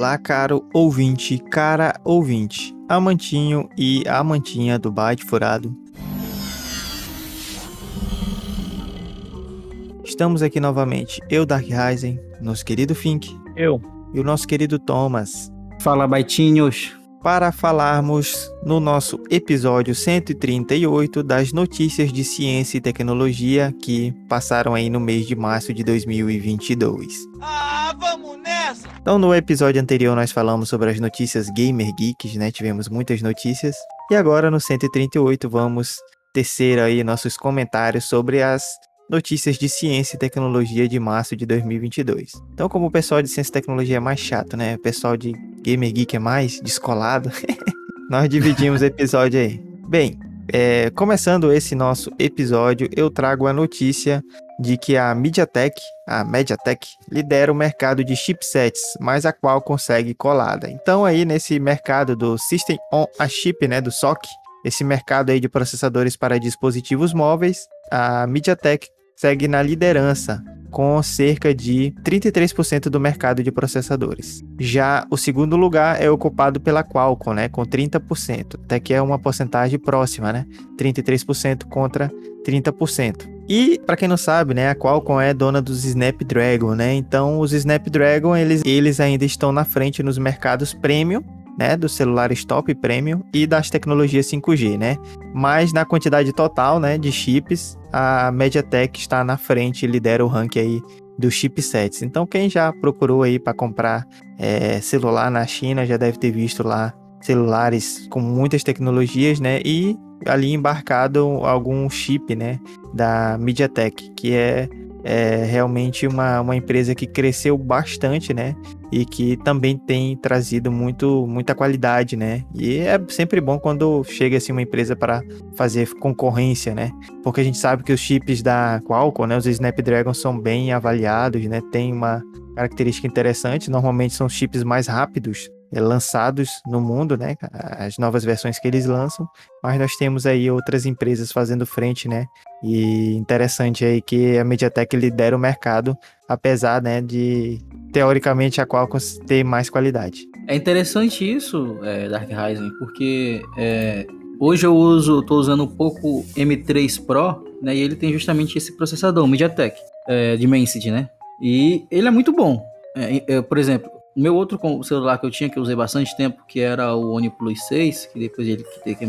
Olá, caro ouvinte, cara ouvinte, amantinho e amantinha do Byte Furado. Estamos aqui novamente, eu, Dark Rising, nosso querido Fink. Eu. E o nosso querido Thomas. Fala, baitinhos para falarmos no nosso episódio 138 das notícias de ciência e tecnologia que passaram aí no mês de março de 2022. Ah, nessa! Então, no episódio anterior nós falamos sobre as notícias gamer geeks, né? Tivemos muitas notícias. E agora no 138 vamos tecer aí nossos comentários sobre as notícias de ciência e tecnologia de março de 2022. Então, como o pessoal de ciência e tecnologia é mais chato, né? O pessoal de Gamer Geek é mais descolado, nós dividimos o episódio aí. Bem, é, começando esse nosso episódio, eu trago a notícia de que a MediaTek, a MediaTek, lidera o mercado de chipsets, mas a qual consegue colada. Então aí nesse mercado do System on a Chip, né, do SOC, esse mercado aí de processadores para dispositivos móveis, a MediaTek segue na liderança, com cerca de 33% do mercado de processadores. Já o segundo lugar é ocupado pela Qualcomm, né, com 30%, até que é uma porcentagem próxima, né? 33% contra 30%. E para quem não sabe, né, a Qualcomm é dona dos Snapdragon, né? Então os Snapdragon eles, eles ainda estão na frente nos mercados premium né, dos celulares top premium e das tecnologias 5G, né? Mas na quantidade total, né, de chips, a MediaTek está na frente e lidera o ranking aí dos chipsets. Então quem já procurou aí para comprar é, celular na China já deve ter visto lá celulares com muitas tecnologias, né? E ali embarcado algum chip, né, da MediaTek, que é é realmente uma, uma empresa que cresceu bastante, né? E que também tem trazido muito, muita qualidade, né? E é sempre bom quando chega assim uma empresa para fazer concorrência, né? Porque a gente sabe que os chips da Qualcomm, né, os Snapdragon são bem avaliados, né? Tem uma característica interessante, normalmente são chips mais rápidos lançados no mundo, né? As novas versões que eles lançam, mas nós temos aí outras empresas fazendo frente, né? E interessante aí que a MediaTek lidera o mercado, apesar, né, de teoricamente a Qualcomm ter mais qualidade. É interessante isso, é, Dark Rising, porque é, hoje eu uso, estou usando um pouco M3 Pro, né? E ele tem justamente esse processador, MediaTek, é, Dimensity, né? E ele é muito bom. É, por exemplo, o meu outro celular que eu tinha, que eu usei bastante tempo, que era o OnePlus 6, que depois ele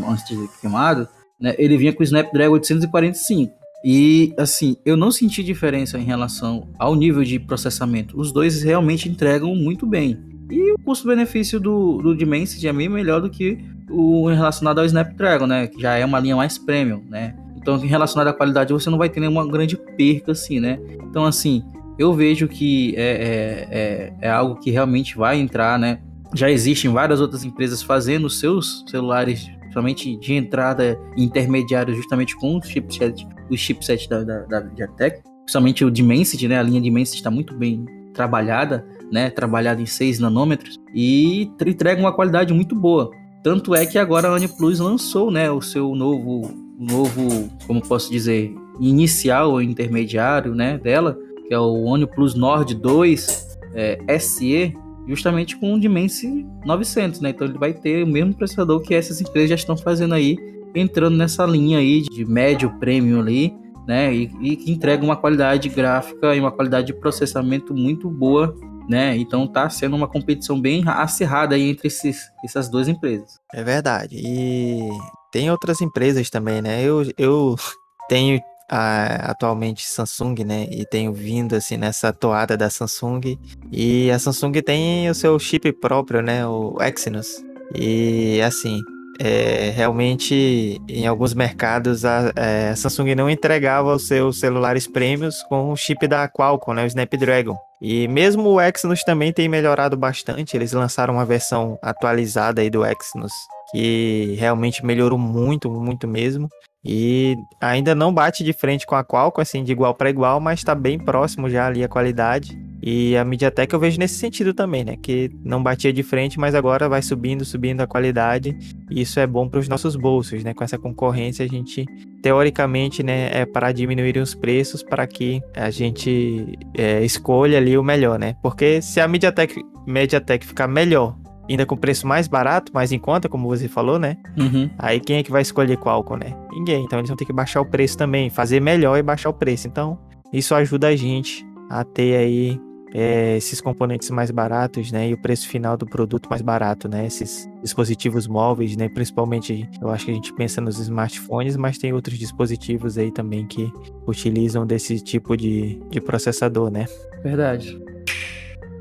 antes de queimado, né, ele vinha com o Snapdragon 845. E assim, eu não senti diferença em relação ao nível de processamento. Os dois realmente entregam muito bem. E o custo-benefício do, do Dimensity é bem melhor do que o relacionado ao Snapdragon, né? Que já é uma linha mais premium, né? Então, em relacionado à qualidade, você não vai ter nenhuma grande perca, assim, né? Então, assim, eu vejo que é, é, é, é, algo que realmente vai entrar, né? Já existem várias outras empresas fazendo seus celulares, somente de entrada intermediário, justamente com o chipset, o chipset da, da, da Diatec, principalmente o Dimensity, né? A linha Dimensity está muito bem trabalhada, né? Trabalhada em 6 nanômetros e entrega uma qualidade muito boa. Tanto é que agora a OnePlus lançou, né, o seu novo, novo, como posso dizer, inicial ou intermediário, né, dela, que é o OnePlus Nord 2 é, SE, justamente com o Dimensity 900, né? Então ele vai ter o mesmo processador que essas empresas já estão fazendo aí, entrando nessa linha aí de médio premium ali, né? E, e que entrega uma qualidade gráfica e uma qualidade de processamento muito boa, né? Então tá sendo uma competição bem acirrada aí entre esses, essas duas empresas. É verdade. E tem outras empresas também, né? Eu, eu tenho atualmente Samsung, né? E tenho vindo assim nessa toada da Samsung. E a Samsung tem o seu chip próprio, né? O Exynos. E assim, é, realmente em alguns mercados a, é, a, Samsung não entregava os seus celulares prêmios com o chip da Qualcomm, né, o Snapdragon. E mesmo o Exynos também tem melhorado bastante. Eles lançaram uma versão atualizada aí do Exynos que realmente melhorou muito, muito mesmo. E ainda não bate de frente com a Qualcomm, assim, de igual para igual, mas está bem próximo já ali a qualidade. E a MediaTek eu vejo nesse sentido também, né? Que não batia de frente, mas agora vai subindo, subindo a qualidade. E isso é bom para os nossos bolsos, né? Com essa concorrência, a gente, teoricamente, né, é para diminuir os preços para que a gente é, escolha ali o melhor, né? Porque se a MediaTek MediaTek ficar melhor, ainda com preço mais barato, mais em conta, como você falou, né? Uhum. Aí quem é que vai escolher Qualcomm, né? Ninguém. Então eles vão ter que baixar o preço também, fazer melhor e baixar o preço. Então isso ajuda a gente a ter aí é, esses componentes mais baratos, né? E o preço final do produto mais barato, né? Esses dispositivos móveis, né? Principalmente, eu acho que a gente pensa nos smartphones, mas tem outros dispositivos aí também que utilizam desse tipo de, de processador, né? Verdade.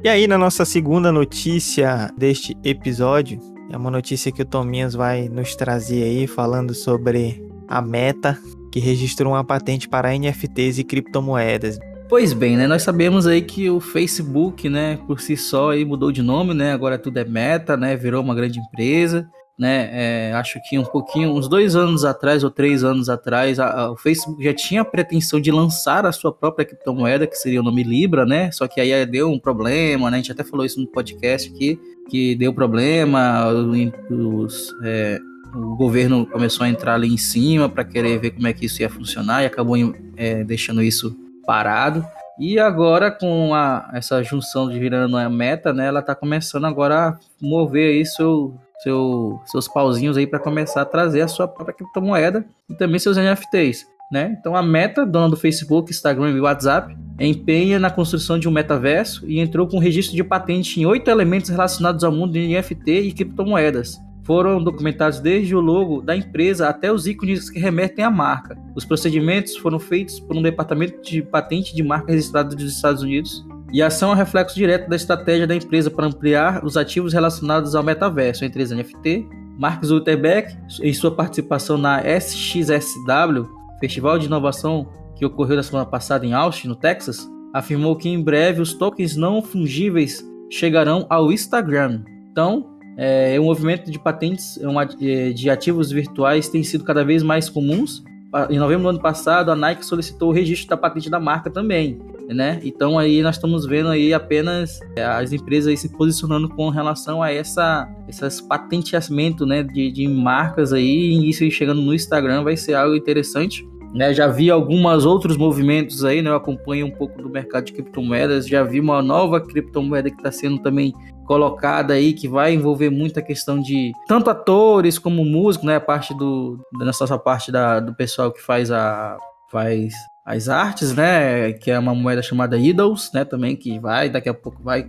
E aí, na nossa segunda notícia deste episódio, é uma notícia que o Tominhas vai nos trazer aí, falando sobre a Meta, que registrou uma patente para NFTs e criptomoedas. Pois bem, né? Nós sabemos aí que o Facebook, né, por si só aí mudou de nome, né? Agora tudo é Meta, né? Virou uma grande empresa, né? É, acho que um pouquinho, uns dois anos atrás ou três anos atrás, a, a, o Facebook já tinha a pretensão de lançar a sua própria criptomoeda, que seria o nome Libra, né? Só que aí deu um problema, né? A gente até falou isso no podcast aqui, que deu problema, os, é, o governo começou a entrar ali em cima para querer ver como é que isso ia funcionar e acabou é, deixando isso parado. E agora, com a, essa junção de virando a meta, né, ela está começando agora a mover aí seu, seu, seus pauzinhos aí para começar a trazer a sua própria criptomoeda e também seus NFTs. Né? Então a Meta, dona do Facebook, Instagram e WhatsApp, empenha na construção de um metaverso e entrou com registro de patente em oito elementos relacionados ao mundo de NFT e criptomoedas foram documentados desde o logo da empresa até os ícones que remetem à marca. Os procedimentos foram feitos por um departamento de patente de marca registrado dos Estados Unidos e a ação é reflexo direto da estratégia da empresa para ampliar os ativos relacionados ao metaverso, entre as NFT. Mark Zuckerberg, em sua participação na SXSW, Festival de Inovação que ocorreu na semana passada em Austin, no Texas, afirmou que em breve os tokens não fungíveis chegarão ao Instagram. Então, é, o movimento de patentes é, de ativos virtuais tem sido cada vez mais comuns. Em novembro do ano passado, a Nike solicitou o registro da patente da marca também, né? Então aí nós estamos vendo aí apenas é, as empresas se posicionando com relação a essa essas patenteamento, né, de, de marcas aí, e isso chegando no Instagram vai ser algo interessante. Né, já vi alguns outros movimentos aí, né, eu acompanho um pouco do mercado de criptomoedas, já vi uma nova criptomoeda que está sendo também colocada aí que vai envolver muita questão de tanto atores como músicos, né? A parte do da nossa parte da, do pessoal que faz a faz as artes, né? Que é uma moeda chamada Idols, né? Também que vai daqui a pouco vai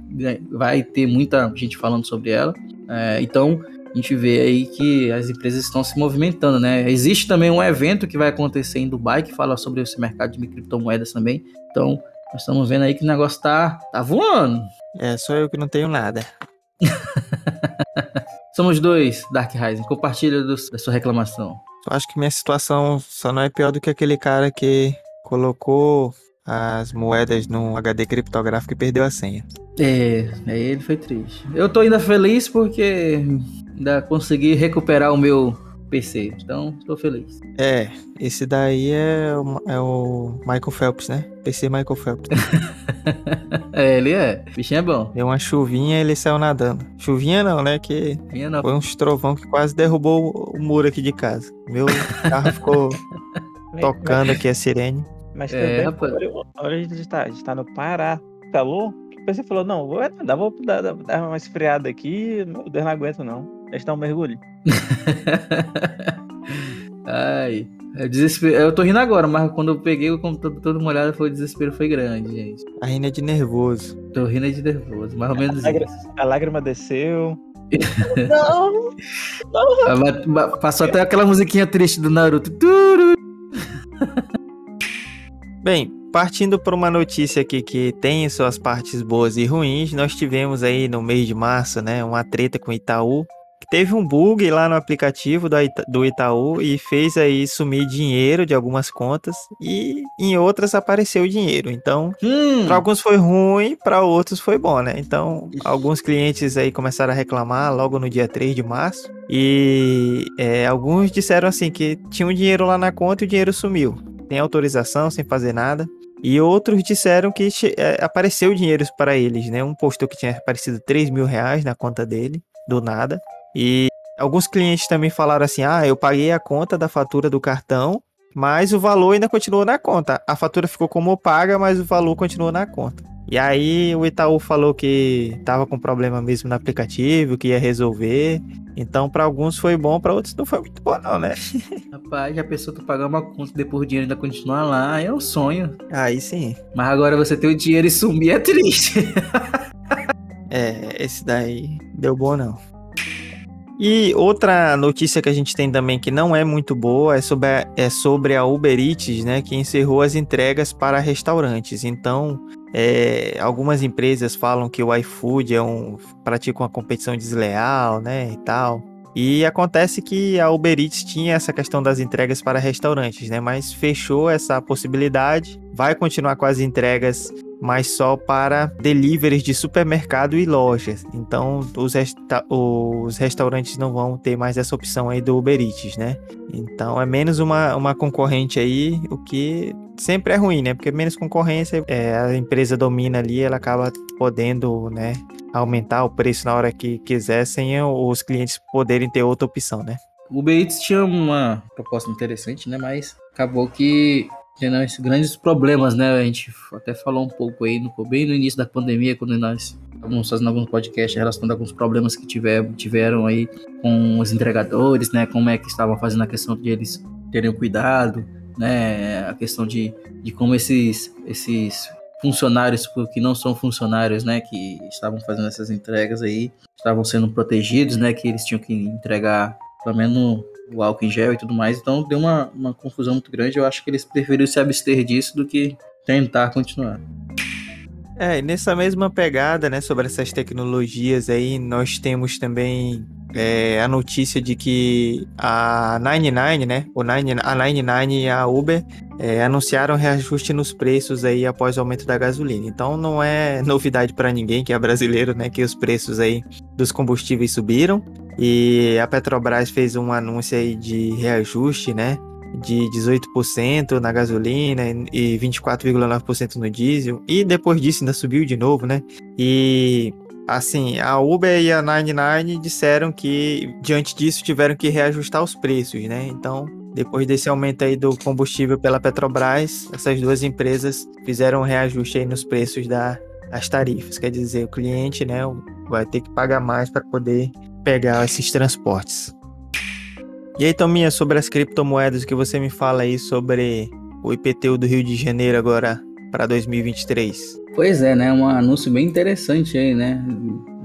vai ter muita gente falando sobre ela. É, então a gente vê aí que as empresas estão se movimentando, né? Existe também um evento que vai acontecer em Dubai que fala sobre esse mercado de criptomoedas também. Então nós estamos vendo aí que o negócio tá, tá voando. É, só eu que não tenho nada. Somos dois, Dark Rising. Compartilha do, da sua reclamação. Eu acho que minha situação só não é pior do que aquele cara que colocou as moedas num HD criptográfico e perdeu a senha. É, aí ele foi triste. Eu tô ainda feliz porque ainda consegui recuperar o meu PC. Então, estou feliz. É, esse daí é o, é o Michael Phelps, né? PC Michael Phelps. é, ele é. O bichinho é bom. Deu uma chuvinha e ele saiu nadando. Chuvinha não, né? Que não. foi um trovão que quase derrubou o muro aqui de casa. Meu carro ficou tocando aqui a sirene. Mas é, rapaz. Olha, a gente tá, a gente tá no Pará. Calor? Você falou, não, vou, dar, vou dar, dar uma esfriada aqui, meu Deus, não aguento não. Deixa dar um mergulho. Ai. É desespero. Eu tô rindo agora, mas quando eu peguei o computador todo molhado, foi o desespero foi grande, gente. A rindo é de nervoso. Tô rindo é de nervoso, mais ou menos a lágrima, isso. A lágrima desceu. não! não. Passou até aquela musiquinha triste do Naruto. Bem, partindo para uma notícia aqui que tem suas partes boas e ruins, nós tivemos aí no mês de março, né, uma treta com o Itaú, teve um bug lá no aplicativo do Itaú e fez aí sumir dinheiro de algumas contas e em outras apareceu dinheiro. Então, hum. para alguns foi ruim, para outros foi bom, né? Então, alguns clientes aí começaram a reclamar logo no dia 3 de março e é, alguns disseram assim que tinha um dinheiro lá na conta e o dinheiro sumiu. Sem autorização, sem fazer nada. E outros disseram que é, apareceu dinheiro para eles, né? Um postou que tinha aparecido 3 mil reais na conta dele, do nada. E alguns clientes também falaram assim: ah, eu paguei a conta da fatura do cartão, mas o valor ainda continuou na conta. A fatura ficou como paga, mas o valor continuou na conta. E aí o Itaú falou que tava com problema mesmo no aplicativo, que ia resolver. Então, para alguns foi bom, para outros não foi muito bom, não, né? Rapaz, já pensou tu pagar uma conta depois o dinheiro ainda continuar lá, é um sonho. Aí sim. Mas agora você ter o dinheiro e sumir é triste. é, esse daí deu bom não. E outra notícia que a gente tem também que não é muito boa é sobre a, é sobre a Uber Eats, né, que encerrou as entregas para restaurantes. Então, é, algumas empresas falam que o iFood é um pratica uma competição desleal, né, e tal. E acontece que a Uber Eats tinha essa questão das entregas para restaurantes, né, mas fechou essa possibilidade. Vai continuar com as entregas mas só para deliveries de supermercado e lojas. Então, os, resta os restaurantes não vão ter mais essa opção aí do Uber Eats, né? Então, é menos uma, uma concorrente aí, o que sempre é ruim, né? Porque menos concorrência, é, a empresa domina ali, ela acaba podendo, né, aumentar o preço na hora que quiser, sem os clientes poderem ter outra opção, né? O Uber Eats tinha uma proposta interessante, né? Mas acabou que tendo esses grandes problemas, né? A gente até falou um pouco aí, no, bem no início da pandemia, quando nós estávamos fazendo alguns podcasts a alguns problemas que tiver, tiveram aí com os entregadores, né? Como é que estavam fazendo a questão de eles terem cuidado, né? A questão de, de como esses, esses funcionários que não são funcionários, né, que estavam fazendo essas entregas aí, estavam sendo protegidos, né, que eles tinham que entregar pelo menos o álcool em gel e tudo mais. Então deu uma, uma confusão muito grande. Eu acho que eles preferiram se abster disso do que tentar continuar. É, e nessa mesma pegada, né, sobre essas tecnologias aí, nós temos também é, a notícia de que a 99, né, o 9, a 99 e a Uber é, anunciaram reajuste nos preços aí após o aumento da gasolina. Então não é novidade para ninguém que é brasileiro, né, que os preços aí dos combustíveis subiram e a Petrobras fez um anúncio aí de reajuste, né, de 18% na gasolina e 24,9% no diesel. E depois disso ainda subiu de novo, né? E assim, a Uber e a 99 disseram que diante disso tiveram que reajustar os preços, né? Então, depois desse aumento aí do combustível pela Petrobras, essas duas empresas fizeram um reajuste aí nos preços da, das tarifas. Quer dizer, o cliente, né, vai ter que pagar mais para poder pegar esses transportes. E aí, Tominha, sobre as criptomoedas, que você me fala aí sobre o IPTU do Rio de Janeiro agora para 2023? Pois é, né? Um anúncio bem interessante aí, né?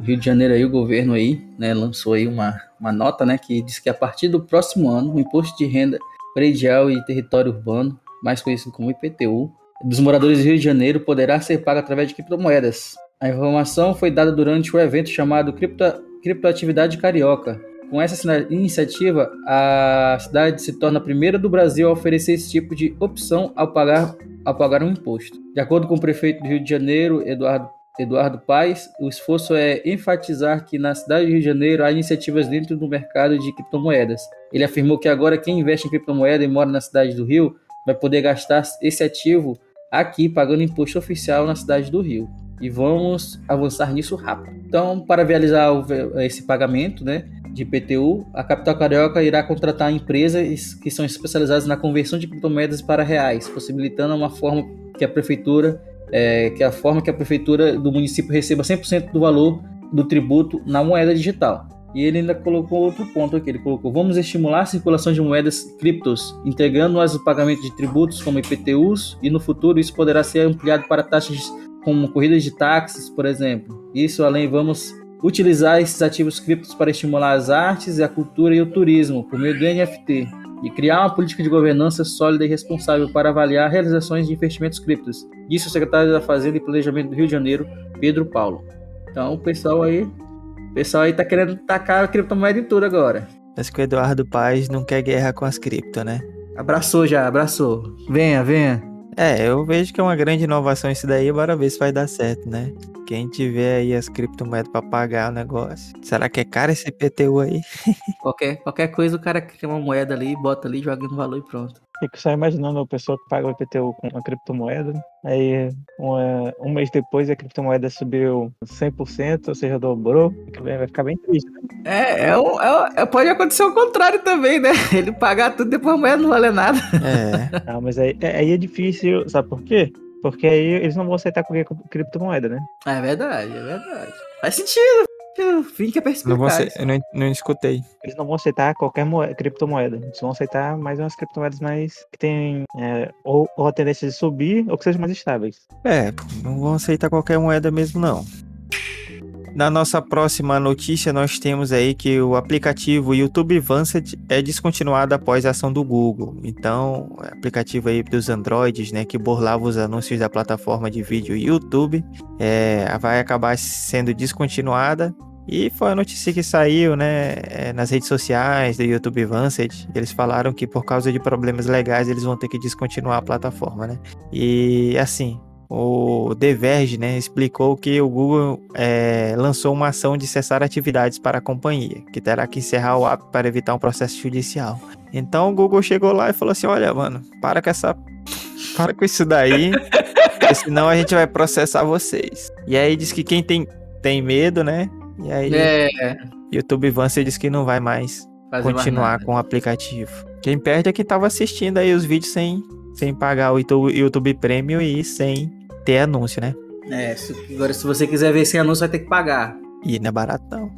Rio de Janeiro aí, o governo aí, né, lançou aí uma, uma nota, né, que diz que a partir do próximo ano, o imposto de renda predial e território urbano, mais conhecido como IPTU, dos moradores do Rio de Janeiro poderá ser pago através de criptomoedas. A informação foi dada durante o evento chamado Cripto, Criptoatividade Carioca, com essa iniciativa, a cidade se torna a primeira do Brasil a oferecer esse tipo de opção ao pagar, ao pagar um imposto. De acordo com o prefeito do Rio de Janeiro, Eduardo, Eduardo Paes, o esforço é enfatizar que na cidade do Rio de Janeiro há iniciativas dentro do mercado de criptomoedas. Ele afirmou que agora quem investe em criptomoeda e mora na cidade do Rio vai poder gastar esse ativo aqui pagando imposto oficial na cidade do Rio. E vamos avançar nisso rápido. Então, para realizar esse pagamento, né, de IPTU, a capital carioca irá contratar empresas que são especializadas na conversão de criptomoedas para reais, possibilitando uma forma que a prefeitura, é, que a forma que a prefeitura do município receba 100% do valor do tributo na moeda digital. E ele ainda colocou outro ponto aqui, ele colocou: vamos estimular a circulação de moedas criptos, integrando-as no pagamento de tributos como IPTUs, e no futuro isso poderá ser ampliado para taxas como corridas de táxis, por exemplo. Isso além vamos utilizar esses ativos criptos para estimular as artes, a cultura e o turismo por meio do NFT e criar uma política de governança sólida e responsável para avaliar realizações de investimentos criptos. Disse o secretário da Fazenda e Planejamento do Rio de Janeiro, Pedro Paulo. Então, o pessoal aí, o pessoal aí tá querendo tacar a criptomoeda em tudo agora. Parece que o Eduardo Paz não quer guerra com as cripto, né? Abraçou já, abraçou. Venha, venha. É, eu vejo que é uma grande inovação isso daí, bora ver se vai dar certo, né? Quem tiver aí as criptomoedas para pagar o negócio. Será que é caro esse PTU aí? qualquer, qualquer coisa o cara quer uma moeda ali, bota ali, joga no valor e pronto. Fico só imaginando a pessoa que paga o IPTU com uma criptomoeda, aí uma, um mês depois a criptomoeda subiu 100%, ou seja, dobrou, vai ficar bem triste. Né? É, é, um, é, é, pode acontecer o contrário também, né? Ele pagar tudo depois a moeda não vale nada. É. Não, mas aí, é, aí é difícil, sabe por quê? Porque aí eles não vão aceitar qualquer criptomoeda, né? É verdade, é verdade. Faz sentido. Fica Não perspicaz. ace- eu não, não escutei. Eles não vão aceitar qualquer moeda, criptomoeda. Eles vão aceitar mais umas criptomoedas mais que tem é, ou, ou a tendência de subir ou que sejam mais estáveis. É, não vão aceitar qualquer moeda mesmo, não. Na nossa próxima notícia, nós temos aí que o aplicativo YouTube Vanced é descontinuado após a ação do Google. Então, o aplicativo aí dos Androids, né, que burlava os anúncios da plataforma de vídeo YouTube, é, vai acabar sendo descontinuada. E foi a notícia que saiu, né, é, nas redes sociais do YouTube Vanced. Eles falaram que por causa de problemas legais eles vão ter que descontinuar a plataforma, né? E assim, o The Verge, né, explicou que o Google é, lançou uma ação de cessar atividades para a companhia, que terá que encerrar o app para evitar um processo judicial. Então o Google chegou lá e falou assim: olha, mano, para com essa. Para com isso daí, porque senão a gente vai processar vocês. E aí diz que quem tem, tem medo, né? E aí É, YouTube Vance diz que não vai mais fazer continuar com o aplicativo. Quem perde é quem tava assistindo aí os vídeos sem, sem pagar o YouTube, YouTube Premium e sem ter anúncio, né? É, se- agora se você quiser ver sem anúncio, vai ter que pagar. E não é barato não.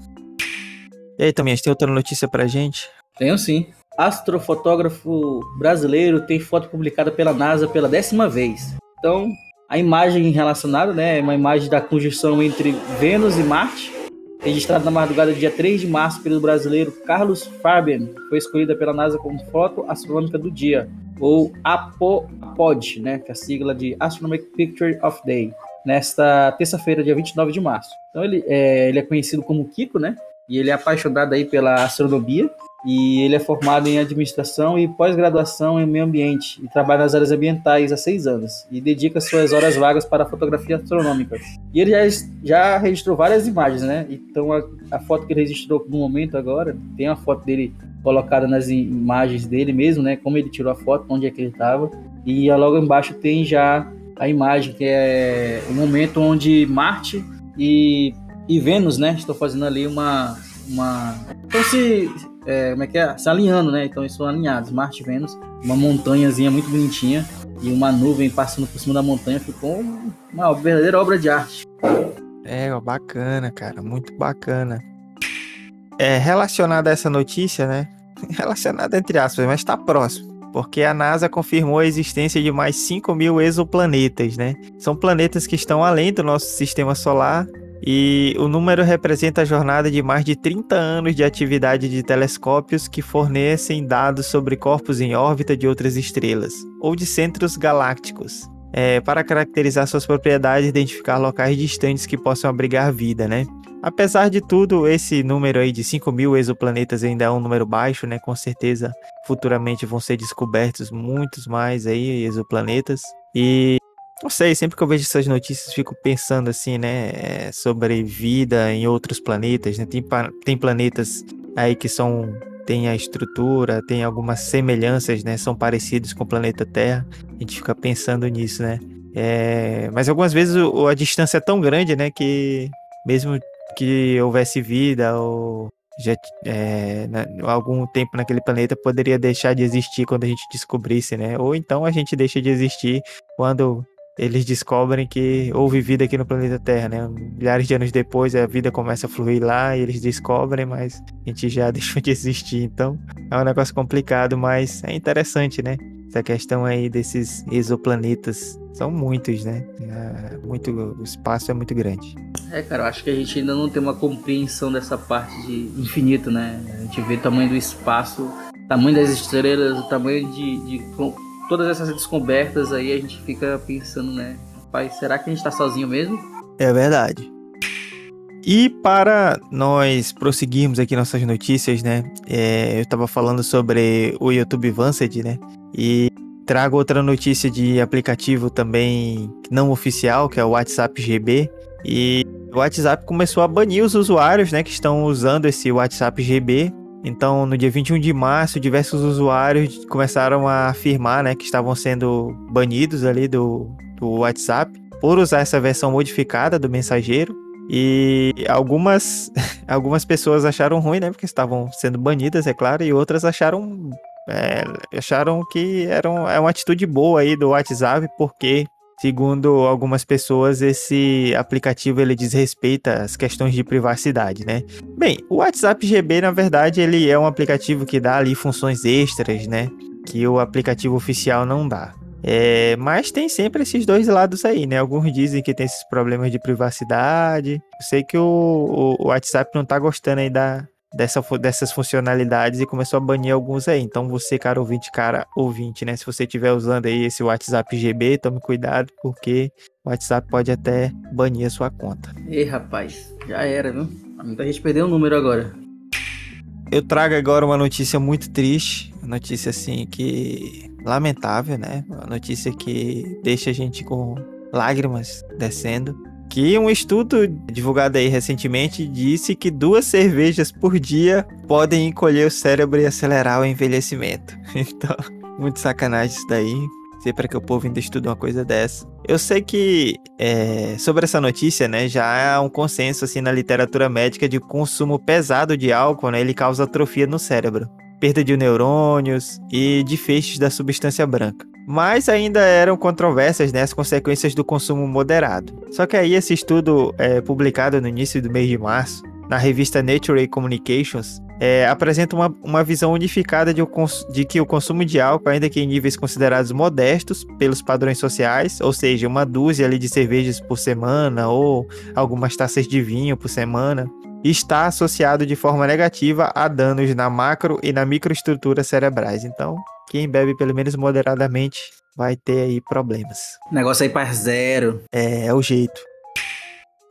E aí, Tominhas, tem outra notícia pra gente? Tenho sim. Astrofotógrafo brasileiro tem foto publicada pela NASA pela décima vez. Então, a imagem relacionada, né, é uma imagem da conjunção entre Vênus e Marte, registrada na madrugada do dia 3 de março pelo brasileiro Carlos Fabian, foi escolhida pela NASA como foto astronômica do dia, ou APOD, né, que é a sigla de Astronomic Picture of Day, nesta terça-feira, dia 29 de março. Então ele é, ele é conhecido como Kiko, né, e ele é apaixonado aí pela astronomia, e ele é formado em administração e pós-graduação em meio ambiente e trabalha nas áreas ambientais há seis anos e dedica suas horas vagas para fotografia astronômica. E ele já, já registrou várias imagens, né? Então a, a foto que ele registrou no momento agora tem a foto dele colocada nas imagens dele mesmo, né? Como ele tirou a foto, onde é que ele estava. E logo embaixo tem já a imagem que é o momento onde Marte e, e Vênus, né? Estão fazendo ali uma uma então se é, como é que é? Se alinhando, né? Então eles são alinhados, Marte e Vênus, uma montanhazinha muito bonitinha e uma nuvem passando por cima da montanha, ficou uma verdadeira obra de arte. É, bacana, cara, muito bacana. É, relacionado a essa notícia, né? Relacionado entre aspas, mas tá próximo. Porque a NASA confirmou a existência de mais 5 mil exoplanetas, né? São planetas que estão além do nosso sistema solar e o número representa a jornada de mais de 30 anos de atividade de telescópios que fornecem dados sobre corpos em órbita de outras estrelas ou de centros galácticos é, para caracterizar suas propriedades e identificar locais distantes que possam abrigar vida, né? Apesar de tudo, esse número aí de 5 mil exoplanetas ainda é um número baixo, né? Com certeza, futuramente vão ser descobertos muitos mais aí exoplanetas. E não sei, sempre que eu vejo essas notícias, fico pensando assim, né? é, sobre vida em outros planetas, né? Tem, tem planetas aí que são tem a estrutura, tem algumas semelhanças, né? São parecidos com o planeta Terra. A gente fica pensando nisso, né? É, mas algumas vezes o- a distância é tão grande, né? Que mesmo que houvesse vida ou já é, na- algum tempo naquele planeta poderia deixar de existir quando a gente descobrisse, né? Ou então a gente deixa de existir quando eles descobrem que houve vida aqui no planeta Terra, né? Milhares de anos depois a vida começa a fluir lá e eles descobrem, mas a gente já deixou de existir. Então é um negócio complicado, mas é interessante, né? Essa questão aí desses exoplanetas são muitos, né? É muito, o espaço é muito grande. É, cara, eu acho que a gente ainda não tem uma compreensão dessa parte de infinito, né? A gente vê o tamanho do espaço, tamanho das estrelas, o tamanho de, de todas essas descobertas aí, a gente fica pensando, né? Rapaz, será que a gente tá sozinho mesmo? É verdade. E para nós prosseguirmos aqui nossas notícias, né? é, eu estava falando sobre o YouTube Vanced, né? E trago outra notícia de aplicativo também não oficial, que é o WhatsApp GB. E o WhatsApp começou a banir os usuários, né? Que estão usando esse WhatsApp GB. Então, no dia 21 de março, diversos usuários começaram a afirmar, né? Que estavam sendo banidos ali do, do WhatsApp por usar essa versão modificada do mensageiro. E algumas, algumas pessoas acharam ruim, né? Porque estavam sendo banidas, é claro, e outras acharam, é, acharam que era é uma atitude boa aí do WhatsApp, porque Segundo algumas pessoas, esse aplicativo ele desrespeita as questões de privacidade, né? Bem, o WhatsApp GB, na verdade, ele é um aplicativo que dá ali funções extras, né? Que o aplicativo oficial não dá. É, mas tem sempre esses dois lados aí, né? Alguns dizem que tem esses problemas de privacidade. Eu sei que o, o, o WhatsApp não tá gostando aí da, dessa, dessas funcionalidades e começou a banir alguns aí. Então você, cara ouvinte, cara ouvinte, né? Se você estiver usando aí esse WhatsApp GB, tome cuidado, porque o WhatsApp pode até banir a sua conta. Ei, rapaz, já era, viu? Muita gente perdeu o número agora. Eu trago agora uma notícia muito triste, uma notícia assim que lamentável, né? Uma notícia que deixa a gente com lágrimas descendo. Que um estudo divulgado aí recentemente disse que duas cervejas por dia podem encolher o cérebro e acelerar o envelhecimento. Então, muito sacanagem isso daí. Sei para que o povo ainda estuda uma coisa dessa. Eu sei que é, sobre essa notícia, né, já há um consenso assim na literatura médica de consumo pesado de álcool, né, ele causa atrofia no cérebro, perda de neurônios e de feixes da substância branca. Mas ainda eram controvérsias né, as consequências do consumo moderado. Só que aí esse estudo é, publicado no início do mês de março na revista Nature Communications é, apresenta uma, uma visão unificada de, de, que o consumo de álcool, ainda que em níveis considerados modestos pelos padrões sociais, ou seja, uma dúzia ali de cervejas por semana ou algumas taças de vinho por semana, está associado de forma negativa a danos na macro e na microestrutura cerebrais. Então, quem bebe pelo menos moderadamente vai ter aí problemas. Negócio aí para zero. É, é o jeito.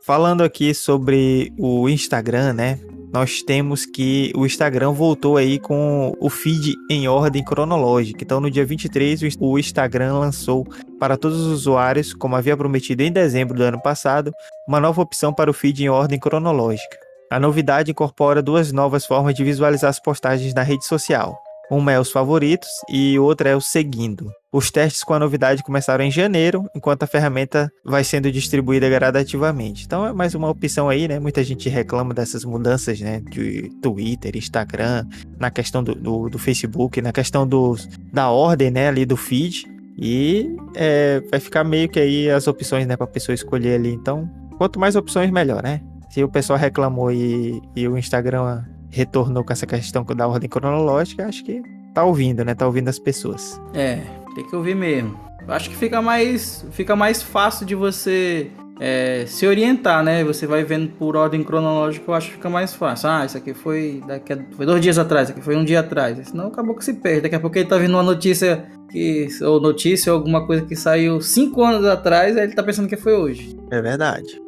Falando aqui sobre o Instagram, né? Nós temos que o Instagram voltou aí com o feed em ordem cronológica. Então, no dia 23, o Instagram lançou para todos os usuários, como havia prometido em dezembro do ano passado, uma nova opção para o feed em ordem cronológica. A novidade incorpora duas novas formas de visualizar as postagens na rede social. Uma é os favoritos e outra é o seguindo. Os testes com a novidade começaram em janeiro, enquanto a ferramenta vai sendo distribuída gradativamente. Então é mais uma opção aí, né? Muita gente reclama dessas mudanças, né? De Twitter, Instagram, na questão do, do, do Facebook, na questão dos, da ordem, né? Ali do feed. E é, vai ficar meio que aí as opções, né? Pra pessoa escolher ali. Então, quanto mais opções, melhor, né? Se o pessoal reclamou e, e o Instagram retornou com essa questão da ordem cronológica, acho que tá ouvindo, né? Tá ouvindo as pessoas. É, tem que ouvir mesmo. Acho que fica mais, fica mais fácil de você é, se orientar, né? Você vai vendo por ordem cronológica, eu acho que fica mais fácil. Ah, isso aqui foi, daqui a, foi dois dias atrás, isso aqui foi um dia atrás. Senão acabou que se perde. Daqui a pouco ele tá vendo uma notícia que, ou notícia ou alguma coisa que saiu cinco anos atrás, aí ele tá pensando que foi hoje. É verdade.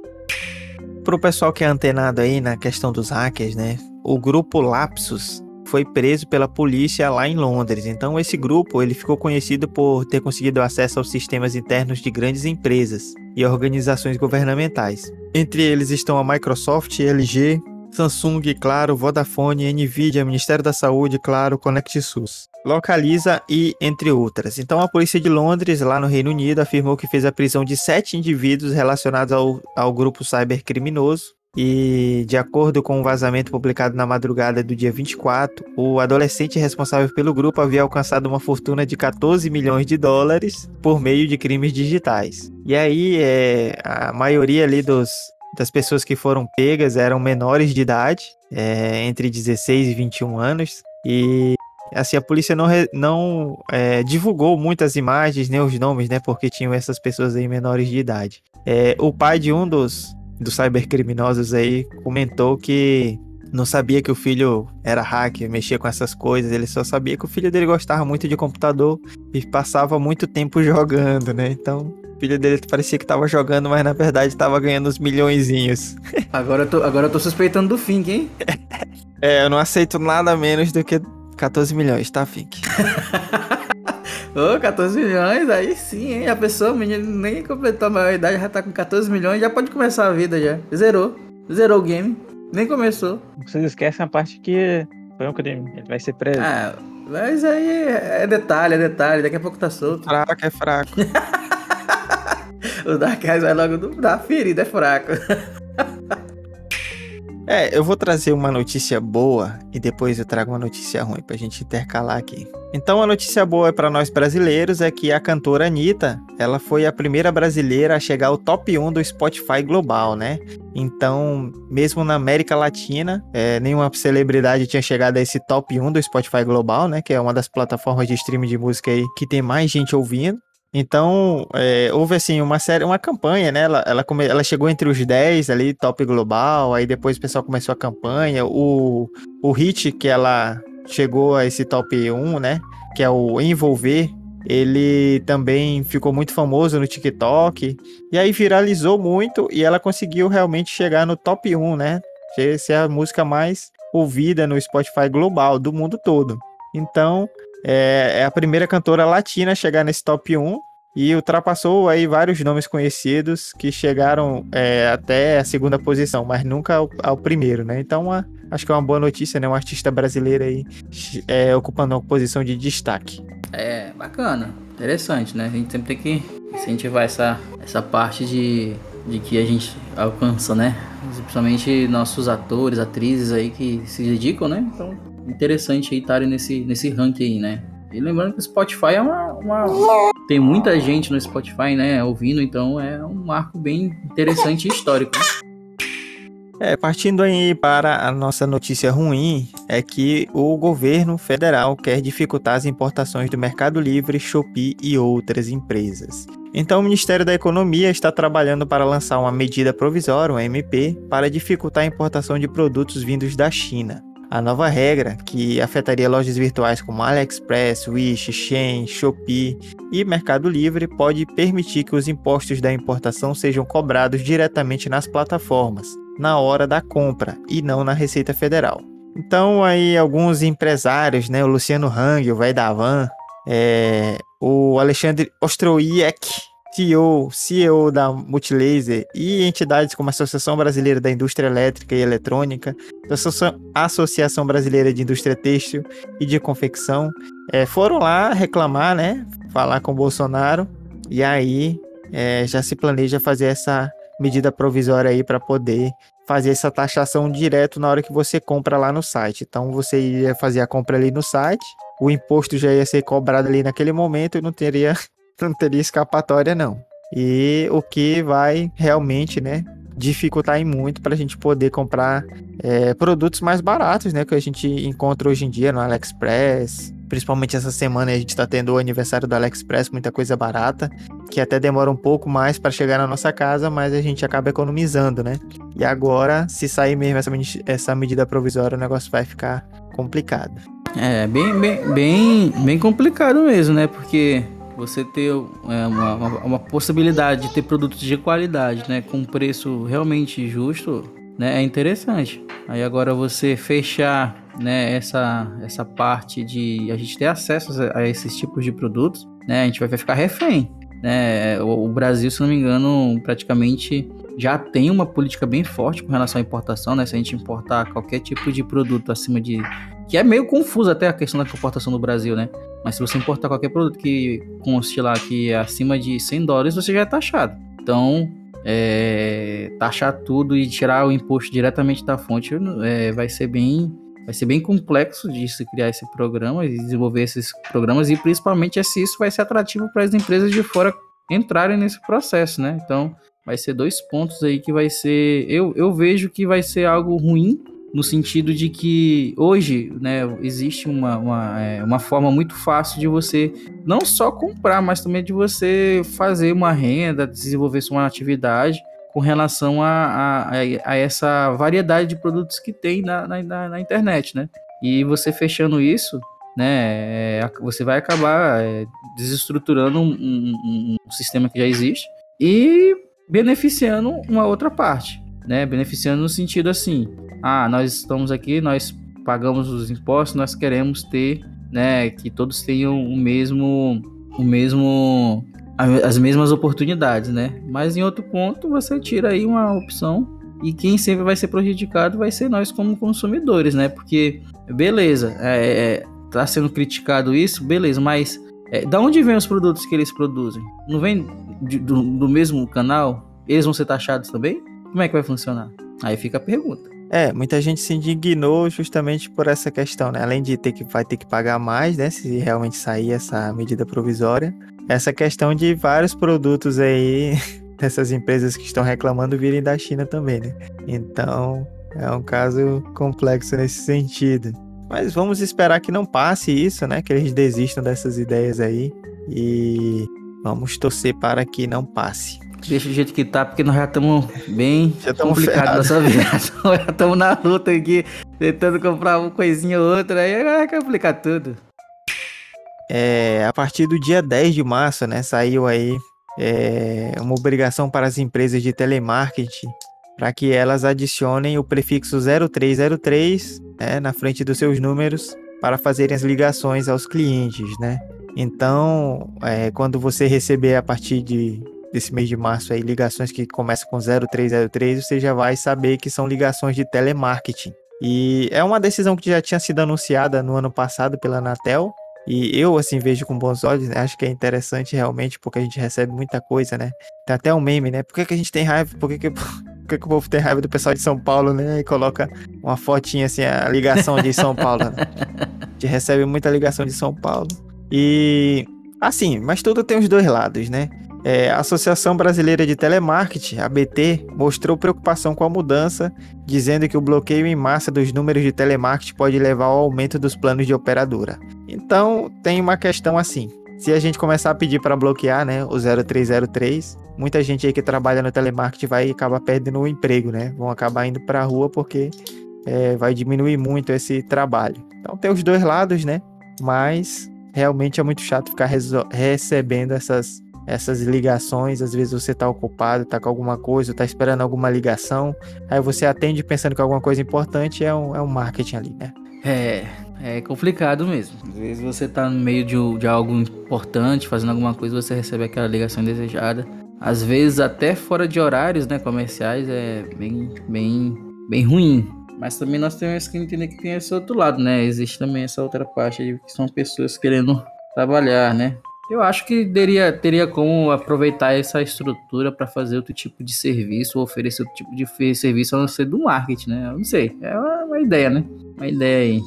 Pro pessoal que é antenado aí na questão dos hackers, né? O grupo Lapsus foi preso pela polícia lá em Londres. Então esse grupo ele ficou conhecido por ter conseguido acesso aos sistemas internos de grandes empresas e organizações governamentais. Entre eles estão a Microsoft, LG, Samsung, Claro, Vodafone, Nvidia, Ministério da Saúde, Claro, ConnectSUS. Localiza e entre outras. Então a polícia de Londres, lá no Reino Unido, afirmou que fez a prisão de sete indivíduos relacionados ao, ao grupo cybercriminoso e, de acordo com um vazamento publicado na madrugada do dia 24, o adolescente responsável pelo grupo havia alcançado uma fortuna de 14 milhões de dólares por meio de crimes digitais. E aí, é, a maioria ali dos, das pessoas que foram pegas eram menores de idade, é, entre 16 e 21 anos, e assim a polícia não, não é, divulgou muitas imagens nem os nomes, né, porque tinham essas pessoas aí menores de idade. É, o pai de um dos dos cybercriminosos aí comentou que não sabia que o filho era hacker, mexia com essas coisas, ele só sabia que o filho dele gostava muito de computador e passava muito tempo jogando, né? Então, o filho dele parecia que tava jogando, mas na verdade estava ganhando uns milhõezinhos. Agora eu tô, agora eu tô suspeitando do Fink, hein? é, eu não aceito nada menos do que 14 milhões, tá, Fink? Ô, oh, 14 milhões, aí sim, hein? A pessoa, o menino nem completou a maioridade, já tá com 14 milhões, já pode começar a vida já. Zerou. Zerou o game. Nem começou. Vocês esquecem a parte que foi um crime. Ele vai ser preso. Ah, mas aí é detalhe, é detalhe. Daqui a pouco tá solto. Fraco é fraco. o Dark Eyes vai logo da ferida, é fraco. É, eu vou trazer uma notícia boa e depois eu trago uma notícia ruim pra gente intercalar aqui. Então a notícia boa para nós brasileiros é que a cantora Anitta, ela foi a primeira brasileira a chegar ao top 1 do Spotify global, né? Então, mesmo na América Latina, é, nenhuma celebridade tinha chegado a esse top 1 do Spotify global, né? Que é uma das plataformas de streaming de música aí que tem mais gente ouvindo. Então, é, houve assim uma série, uma campanha, né? Ela, ela, come, ela chegou entre os 10 ali, top global, aí depois o pessoal começou a campanha. O, o hit que ela chegou a esse top 1, né? Que é o Envolver, ele também ficou muito famoso no TikTok. E aí viralizou muito e ela conseguiu realmente chegar no top 1, né? Ser a música mais ouvida no Spotify global do mundo todo. Então, é, é a primeira cantora latina a chegar nesse top 1 e ultrapassou aí vários nomes conhecidos que chegaram é, até a segunda posição, mas nunca ao, ao primeiro, né? Então, uma, acho que é uma boa notícia, né? Um artista brasileiro aí é, ocupando uma posição de destaque. É, bacana, interessante, né? A gente sempre tem que incentivar essa, essa parte de, de que a gente alcança, né? Principalmente nossos atores, atrizes aí que se dedicam, né? Então, interessante aí estarem nesse, nesse ranking aí, né? E lembrando que o Spotify é uma, uma, Tem muita gente no Spotify, né? Ouvindo, então é um marco bem interessante e histórico. É, partindo aí para a nossa notícia ruim, é que o governo federal quer dificultar as importações do Mercado Livre, Shopee e outras empresas. Então, o Ministério da Economia está trabalhando para lançar uma medida provisória, uma MP, para dificultar a importação de produtos vindos da China. A nova regra, que afetaria lojas virtuais como AliExpress, Wish, Shein, Shopee e Mercado Livre, pode permitir que os impostos da importação sejam cobrados diretamente nas plataformas, na hora da compra e não na Receita Federal. Então aí alguns empresários, né, o Luciano Hang, o velho da é, o Alexandre Ostroiek, CEO, CEO da Multilaser e entidades como a Associação Brasileira da Indústria Elétrica e Eletrônica, a Associação Brasileira de Indústria Têxtil e de Confecção, é, foram lá reclamar, né? Falar com o Bolsonaro e aí é, já se planeja fazer essa medida provisória aí para poder fazer essa taxação direto na hora que você compra lá no site. Então você ia fazer a compra ali no site, o imposto já ia ser cobrado ali naquele momento e não teria não teria escapatória, não. E o que vai realmente, né, dificultar muito para a gente poder comprar é, produtos mais baratos, né, que a gente encontra hoje em dia no AliExpress. Principalmente essa semana a gente está tendo o aniversário do AliExpress, muita coisa barata, que até demora um pouco mais para chegar na nossa casa, mas a gente acaba economizando, né? E agora, se sair mesmo essa, essa medida provisória, o negócio vai ficar complicado. É, bem, bem, bem, bem complicado mesmo, né? Porque você ter é, uma, uma, uma, possibilidade de ter produtos de qualidade, né, com preço realmente justo, né, é interessante. Aí agora você fechar, né, essa, essa parte de a gente ter acesso a esses tipos de produtos, né, a gente vai ficar refém. Né? O, o Brasil, se não me engano, praticamente já tem uma política bem forte com relação à importação, né? Se a gente importar qualquer tipo de produto acima de. Que é meio confuso até a questão da importação no Brasil, né? Mas se você importar qualquer produto que conste lá que é acima de 100 dólares, você já é taxado. Então, é, taxar tudo e tirar o imposto diretamente da fonte é, vai ser bem vai ser bem complexo de se criar esse programa e desenvolver esses programas e principalmente se isso vai ser atrativo para as empresas de fora entrarem nesse processo, né? Então, vai ser dois pontos aí que vai ser eu, eu vejo que vai ser algo ruim no sentido de que hoje né, existe uma, uma, é, uma forma muito fácil de você não só comprar, mas também de você fazer uma renda, desenvolver sua atividade com relação a, a, a essa variedade de produtos que tem na, na, na, internet, né? E você fechando isso, né, é, você vai acabar é, desestruturando um, um, um sistema que já existe e beneficiando uma outra parte, né? Beneficiando no sentido assim, ah, nós estamos aqui, nós pagamos os impostos, nós queremos ter, né, que todos tenham o mesmo, o mesmo, as mesmas oportunidades, né? Mas em outro ponto você tira aí uma opção e quem sempre vai ser prejudicado vai ser nós como consumidores, né? Porque beleza, é, é, tá sendo criticado isso, beleza, mas é, da onde vem os produtos que eles produzem? Não vem de, do, do mesmo canal? Eles vão ser taxados também? Como é que vai funcionar? Aí fica a pergunta. É, muita gente se indignou justamente por essa questão, né? Além de ter que vai ter que pagar mais, né? Se realmente sair essa medida provisória, essa questão de vários produtos aí dessas empresas que estão reclamando virem da China também, né? Então é um caso complexo nesse sentido. Mas vamos esperar que não passe isso, né? Que eles desistam dessas ideias aí e vamos torcer para que não passe. Deixa do jeito que tá, porque nós já estamos bem já complicados nessa vida. já estamos na luta aqui, tentando comprar uma coisinha ou outra, aí vai complicar tudo. É, a partir do dia 10 de março, né, saiu aí é, uma obrigação para as empresas de telemarketing para que elas adicionem o prefixo 0303 né, na frente dos seus números para fazerem as ligações aos clientes, né? Então, é, quando você receber a partir de desse mês de março aí, ligações que começam com 0303, você já vai saber que são ligações de telemarketing. E é uma decisão que já tinha sido anunciada no ano passado pela Anatel. E eu, assim, vejo com bons olhos, né? Acho que é interessante realmente, porque a gente recebe muita coisa, né? Tem até um meme, né? Por que, que a gente tem raiva? Por que, que, por que, que o povo tem raiva do pessoal de São Paulo, né? E coloca uma fotinha, assim, a ligação de São Paulo, né? A gente recebe muita ligação de São Paulo. E... Assim, mas tudo tem os dois lados, né? É, a Associação Brasileira de Telemarketing, ABT, mostrou preocupação com a mudança, dizendo que o bloqueio em massa dos números de telemarketing pode levar ao aumento dos planos de operadora. Então, tem uma questão assim: se a gente começar a pedir para bloquear né, o 0303, muita gente aí que trabalha no telemarketing vai acabar perdendo o emprego, né? Vão acabar indo para a rua porque é, vai diminuir muito esse trabalho. Então, tem os dois lados, né? Mas realmente é muito chato ficar recebendo essas essas ligações, às vezes você tá ocupado, tá com alguma coisa, tá esperando alguma ligação, aí você atende pensando que alguma coisa importante é um, é um marketing ali, né? É, é complicado mesmo. Às vezes você tá no meio de, de algo importante, fazendo alguma coisa, você recebe aquela ligação desejada. Às vezes até fora de horários, né, comerciais, é bem, bem, bem ruim. Mas também nós temos que entender que tem esse outro lado, né? Existe também essa outra parte de que são pessoas querendo trabalhar, né? Eu acho que teria, teria como aproveitar essa estrutura para fazer outro tipo de serviço, ou oferecer outro tipo de serviço a não ser do marketing, né? Eu não sei. É uma, uma ideia, né? Uma ideia aí.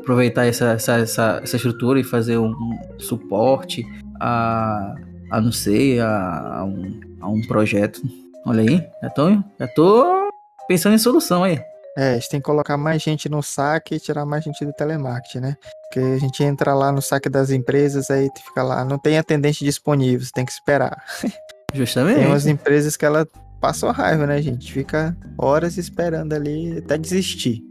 Aproveitar essa, essa, essa, essa estrutura e fazer um, suporte a, a não sei, a, a, um, a um projeto. Olha aí, já tô, já tô pensando em solução aí. É, a gente tem que colocar mais gente no saque e tirar mais gente do telemarketing, né? Porque a gente entra lá no saque das empresas, aí fica lá, não tem atendente disponível, você tem que esperar. Justamente. Tem umas empresas que ela passam raiva, né, gente? Fica horas esperando ali até desistir.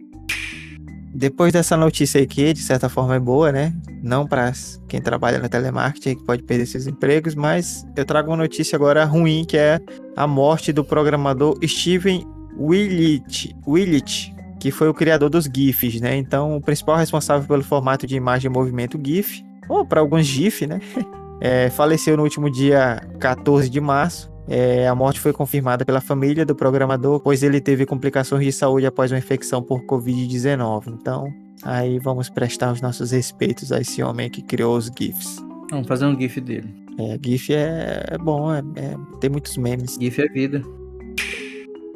Depois dessa notícia aqui, de certa forma é boa, né? Não para quem trabalha no telemarketing que pode perder seus empregos, mas eu trago uma notícia agora ruim que é a morte do programador Steven Willett, Willett que foi o criador dos GIFs, né? Então, o principal responsável pelo formato de imagem e movimento GIF, ou para alguns GIF, né? É, faleceu no último dia 14 de março. É, a morte foi confirmada pela família do programador, pois ele teve complicações de saúde após uma infecção por Covid-19. Então, aí vamos prestar os nossos respeitos a esse homem que criou os GIFs. Vamos fazer um GIF dele. É, GIF é, é bom, é, é, tem muitos memes. GIF é vida.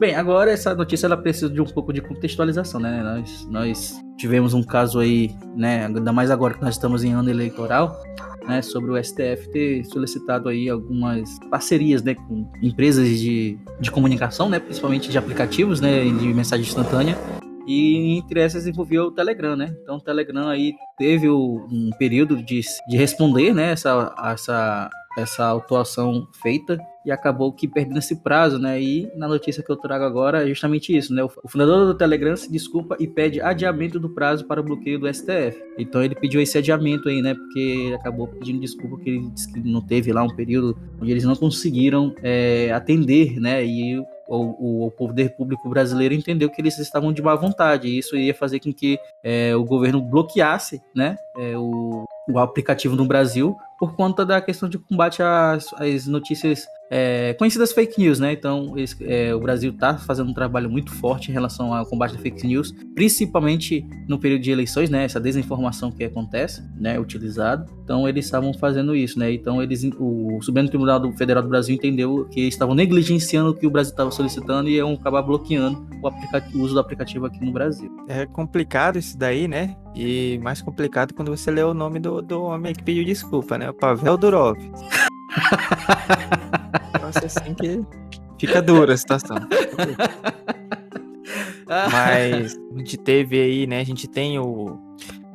Bem, agora essa notícia ela precisa de um pouco de contextualização, né? Nós, nós tivemos um caso aí, né? Ainda mais agora que nós estamos em ano eleitoral, né? Sobre o STF ter solicitado aí algumas parcerias, né? Com empresas de, de comunicação, né? Principalmente de aplicativos, né? De mensagem instantânea. E entre essas envolvia o Telegram, né? Então o Telegram aí teve um período de, de responder, né? Essa, essa essa autuação feita e acabou que perdendo esse prazo, né? E na notícia que eu trago agora é justamente isso, né? O fundador do Telegram se desculpa e pede adiamento do prazo para o bloqueio do STF. Então ele pediu esse adiamento aí, né? Porque ele acabou pedindo desculpa porque ele disse que não teve lá um período onde eles não conseguiram é, atender, né? E o, o, poder público brasileiro entendeu que eles estavam de má vontade e isso ia fazer com que é, o governo bloqueasse né, é, o, o aplicativo no Brasil por conta da questão de combate às, às notícias é, conhecidas fake news, né? Então, esse, é, o Brasil está fazendo um trabalho muito forte em relação ao combate a fake news, principalmente no período de eleições, né? Essa desinformação que acontece, né? Utilizado. Então, eles estavam fazendo isso, né? Então, eles, o Supremo Tribunal Federal do Brasil entendeu que estavam negligenciando o que o Brasil estava solicitando e iam acabar bloqueando o, o uso do aplicativo aqui no Brasil. É complicado isso daí, né? E mais complicado quando você lê o nome do, do homem que pediu desculpa, né? O Pavel Durov. Nossa, assim que fica dura a situação. Mas a gente teve aí, né? A gente tem o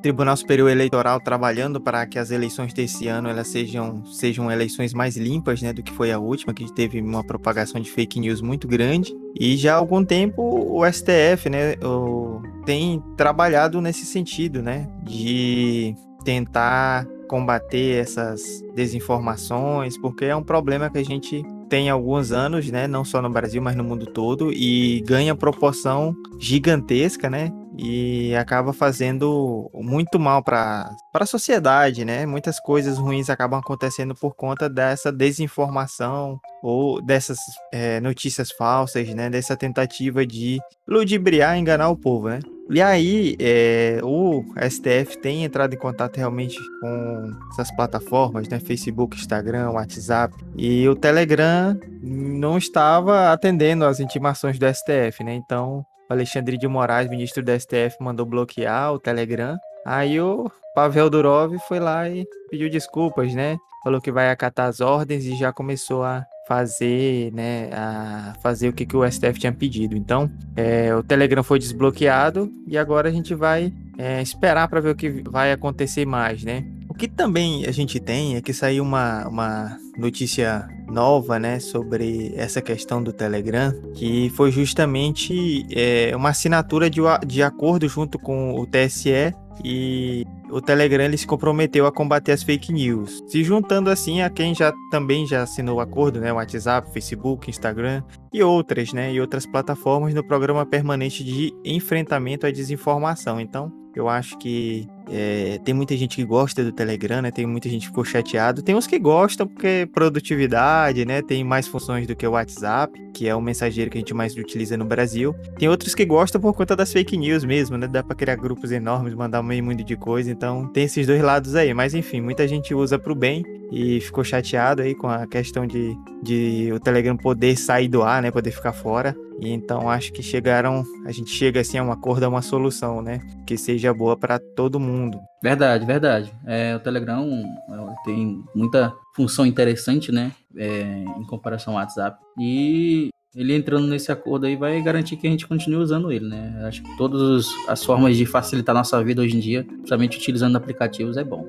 Tribunal Superior Eleitoral trabalhando para que as eleições desse ano elas sejam, sejam eleições mais limpas, né, do que foi a última, que teve uma propagação de fake news muito grande. E já há algum tempo o STF, né, o, tem trabalhado nesse sentido, né, de tentar combater essas desinformações, porque é um problema que a gente tem alguns anos, né, não só no Brasil, mas no mundo todo, e ganha proporção gigantesca, né, e acaba fazendo muito mal para a sociedade, né? Muitas coisas ruins acabam acontecendo por conta dessa desinformação ou dessas é, notícias falsas, né? Dessa tentativa de ludibriar, enganar o povo, né? E aí, é, o STF tem entrado em contato realmente com essas plataformas, né? Facebook, Instagram, WhatsApp. E o Telegram não estava atendendo às intimações do STF, né? Então, Alexandre de Moraes, ministro do STF, mandou bloquear o Telegram. Aí o Pavel Durov foi lá e pediu desculpas, né? Falou que vai acatar as ordens e já começou a fazer, né, a fazer o que, que o STF tinha pedido. Então, é, o Telegram foi desbloqueado e agora a gente vai é, esperar para ver o que vai acontecer mais, né? O que também a gente tem é que saiu uma, uma notícia nova, né, sobre essa questão do Telegram, que foi justamente é, uma assinatura de, de acordo junto com o TSE e o Telegram ele se comprometeu a combater as fake news, se juntando assim a quem já também já assinou o acordo, né, WhatsApp, Facebook, Instagram e outras, né, e outras plataformas no programa permanente de enfrentamento à desinformação. Então, eu acho que é, tem muita gente que gosta do Telegram, né? Tem muita gente que ficou chateado. Tem uns que gostam porque produtividade, né? Tem mais funções do que o WhatsApp, que é o mensageiro que a gente mais utiliza no Brasil. Tem outros que gostam por conta das fake news mesmo, né? Dá pra criar grupos enormes, mandar meio mundo de coisa. Então tem esses dois lados aí. Mas enfim, muita gente usa pro bem e ficou chateado aí com a questão de, de o Telegram poder sair do ar, né? Poder ficar fora. E então acho que chegaram, a gente chega assim a um acordo, a uma solução, né? Que seja boa para todo mundo. Verdade, verdade. É, o Telegram é, tem muita função interessante, né? É, em comparação ao WhatsApp. E ele entrando nesse acordo aí vai garantir que a gente continue usando ele, né? Acho que todas as formas de facilitar a nossa vida hoje em dia, principalmente utilizando aplicativos, é bom.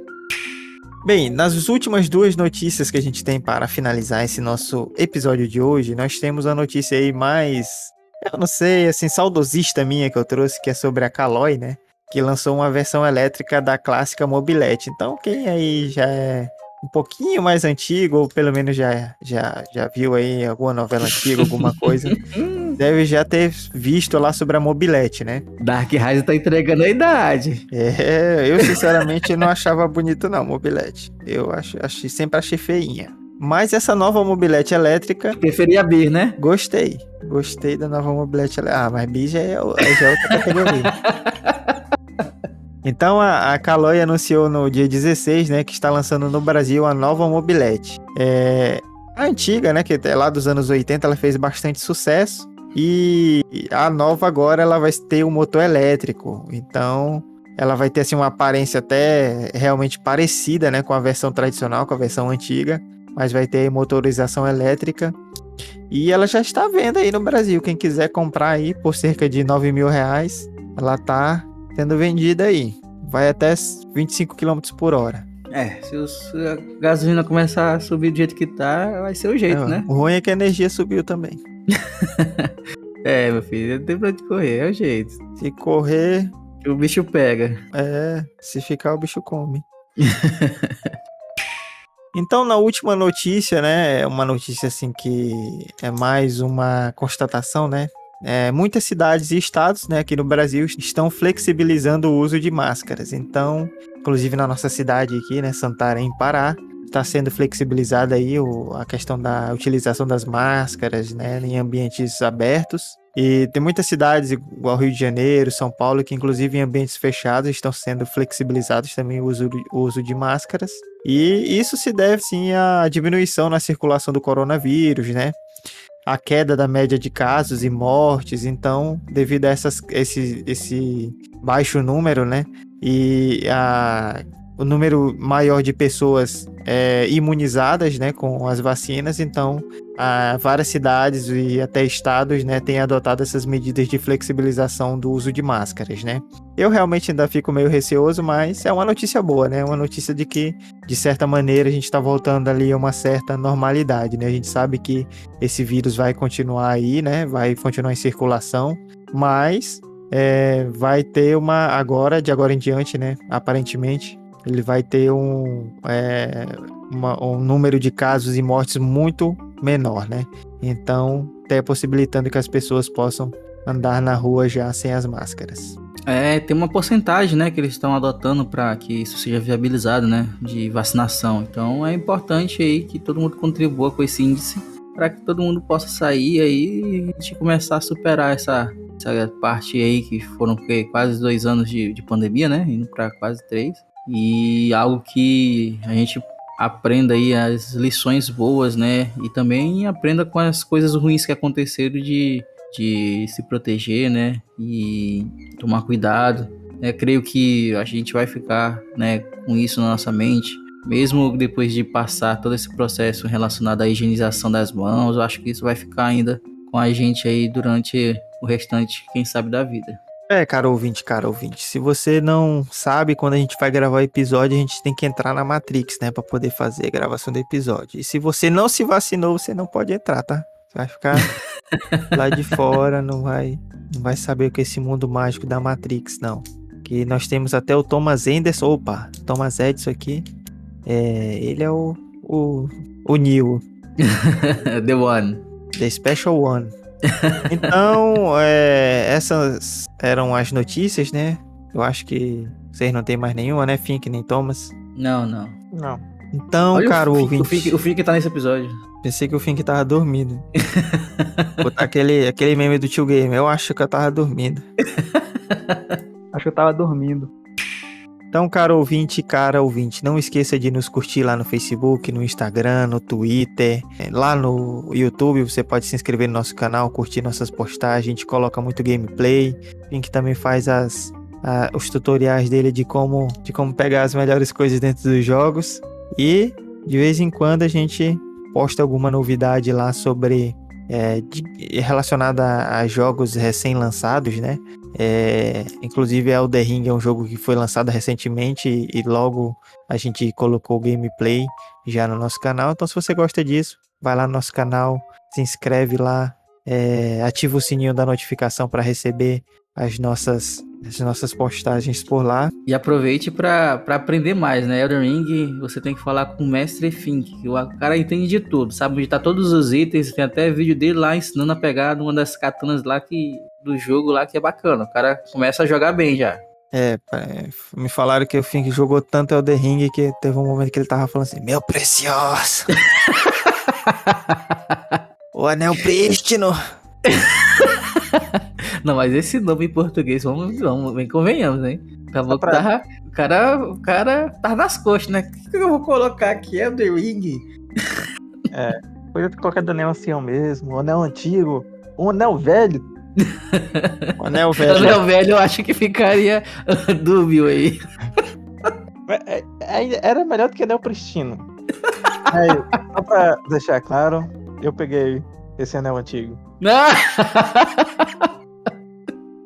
Bem, nas últimas duas notícias que a gente tem para finalizar esse nosso episódio de hoje, nós temos a notícia aí mais, eu não sei, assim, saudosista minha que eu trouxe, que é sobre a Caloi, né? Que lançou uma versão elétrica da clássica Mobilete. Então, quem aí já é um pouquinho mais antigo, ou pelo menos já, já, já viu aí alguma novela antiga, alguma coisa, deve já ter visto lá sobre a mobilete, né? Dark Rise tá entregando a idade. É, eu sinceramente não achava bonito não, mobilete. Eu acho, achei, sempre achei feinha. Mas essa nova mobilete elétrica... Preferia a Bir, né? Gostei. Gostei da nova mobilete elétrica. Ah, mas Bir já é, já é outra categoria. Então a, a Caloi anunciou no dia 16, né, que está lançando no Brasil a nova mobilete. É, a antiga, né, que é lá dos anos 80, ela fez bastante sucesso. E a nova agora ela vai ter um motor elétrico. Então ela vai ter assim uma aparência até realmente parecida, né, com a versão tradicional, com a versão antiga, mas vai ter motorização elétrica. E ela já está vendo aí no Brasil. Quem quiser comprar aí por cerca de 9 mil reais, ela tá sendo vendida aí. Vai até 25 km por hora. É, se, os, a gasolina começar a subir do jeito que tá, vai ser o jeito, é, né? O ruim é que a energia subiu também. é, meu filho, não tem pra correr, é o jeito. Se correr. O bicho pega. É, se ficar, o bicho come. Então, na última notícia, né, uma notícia assim que é mais uma constatação, né, é, muitas cidades e estados né, aqui no Brasil estão flexibilizando o uso de máscaras. Então, inclusive na nossa cidade aqui, né, Santarém, Pará, está sendo flexibilizada aí o, a questão da utilização das máscaras, né, em ambientes abertos. E tem muitas cidades, igual Rio de Janeiro, São Paulo, que inclusive em ambientes fechados estão sendo flexibilizados também o uso, o uso de máscaras. E isso se deve sim à diminuição na circulação do coronavírus, né? A queda da média de casos e mortes, então, devido a essas, esse, esse baixo número, né? E a o número maior de pessoas é, imunizadas né, com as vacinas, então várias cidades e até estados né, têm adotado essas medidas de flexibilização do uso de máscaras. Né? Eu realmente ainda fico meio receoso, mas é uma notícia boa, né? Uma notícia de que, de certa maneira, a gente está voltando ali a uma certa normalidade. Né? A gente sabe que esse vírus vai continuar aí, né? Vai continuar em circulação, mas é, vai ter uma agora, de agora em diante, né? Aparentemente, ele vai ter um, é, uma, um número de casos e mortes muito menor, né? Então, até possibilitando que as pessoas possam andar na rua já sem as máscaras. É, tem uma porcentagem, né, que eles estão adotando para que isso seja viabilizado, né, de vacinação. Então, é importante aí que todo mundo contribua com esse índice para que todo mundo possa sair aí e começar a superar essa, essa parte aí que foram que, quase dois anos de, de pandemia, né, indo para quase três e algo que a gente aprenda aí as lições boas, né? E também aprenda com as coisas ruins que aconteceram de, de se proteger, né? E tomar cuidado. É, creio que a gente vai ficar né, com isso na nossa mente, mesmo depois de passar todo esse processo relacionado à higienização das mãos, eu acho que isso vai ficar ainda com a gente aí durante o restante, quem sabe, da vida. É, cara ouvinte, cara ouvinte. Se você não sabe, quando a gente vai gravar o episódio, a gente tem que entrar na Matrix, né? Pra poder fazer a gravação do episódio. E se você não se vacinou, você não pode entrar, tá? Você vai ficar lá de fora, não vai, não vai saber o que é esse mundo mágico da Matrix, não. Que nós temos até o Thomas Anderson. Opa, Thomas Edison aqui. É, ele é o, o, o Neo. The One. The Special One. Então, é, essas eram as notícias, né? Eu acho que vocês não tem mais nenhuma, né? Fink nem Thomas. Não, não. Não. Então, Olha cara, o o Fink, o, ouvinte. Fink, o Fink tá nesse episódio. Pensei que o Fink tava dormindo. Botar aquele, aquele meme do tio Game. Eu acho que eu tava dormindo. Acho que eu tava dormindo. Então, cara ouvinte, cara ouvinte, não esqueça de nos curtir lá no Facebook, no Instagram, no Twitter, eh, lá no YouTube. Você pode se inscrever no nosso canal, curtir nossas postagens. A gente coloca muito gameplay. O Pink também faz as, a- os tutoriais dele de como, de como pegar as melhores coisas dentro dos jogos. E de vez em quando a gente posta alguma novidade lá sobre. Eh, de- relacionada a, jogos recém-lançados, né? É, inclusive, Elder Ring é um jogo que foi lançado recentemente e, logo a gente colocou gameplay já no nosso canal. Então, se você gosta disso, vai lá no nosso canal, se inscreve lá, é, ativa o sininho da notificação para receber as nossas, as nossas postagens por lá. E aproveite pra aprender mais, né? Elden Ring, você tem que falar com o mestre Fink, que o cara entende de tudo, sabe onde tá todos os itens, tem até vídeo dele lá ensinando a pegar uma das katanas lá que, do jogo lá que é bacana. O cara começa a jogar bem já. É, é, me falaram que o Fink jogou tanto Elder Ring que teve um momento que ele tava falando assim: Meu precioso! o anel prístino! Não, mas esse nome em português, vamos, vamos bem convenhamos, hein? Acabou que pra- tava, o cara, o cara tá nas coxas, né? O que, que eu vou colocar aqui? Elden Ring? Podia ter colocado anel ancião mesmo, um anel antigo, um anel velho. O anel O velho. Anel Velho eu acho que ficaria dúbio aí. É- é- Era melhor do que anel pristino. Aí, só pra deixar claro, eu peguei esse anel antigo.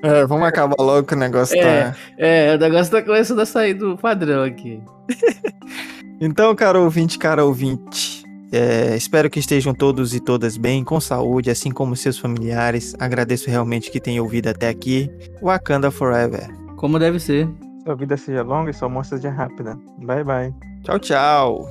É, vamos acabar logo que o negócio É. tá. É, o negócio tá começando a sair do padrão aqui. Então, cara ouvinte, cara ouvinte, é, espero que estejam todos e todas bem, com saúde, assim como seus familiares. Agradeço realmente que tenham ouvido até aqui. Wakanda Forever. Como deve ser. Sua vida seja longa e sua morte seja rápida. Bye, bye. Tchau, tchau.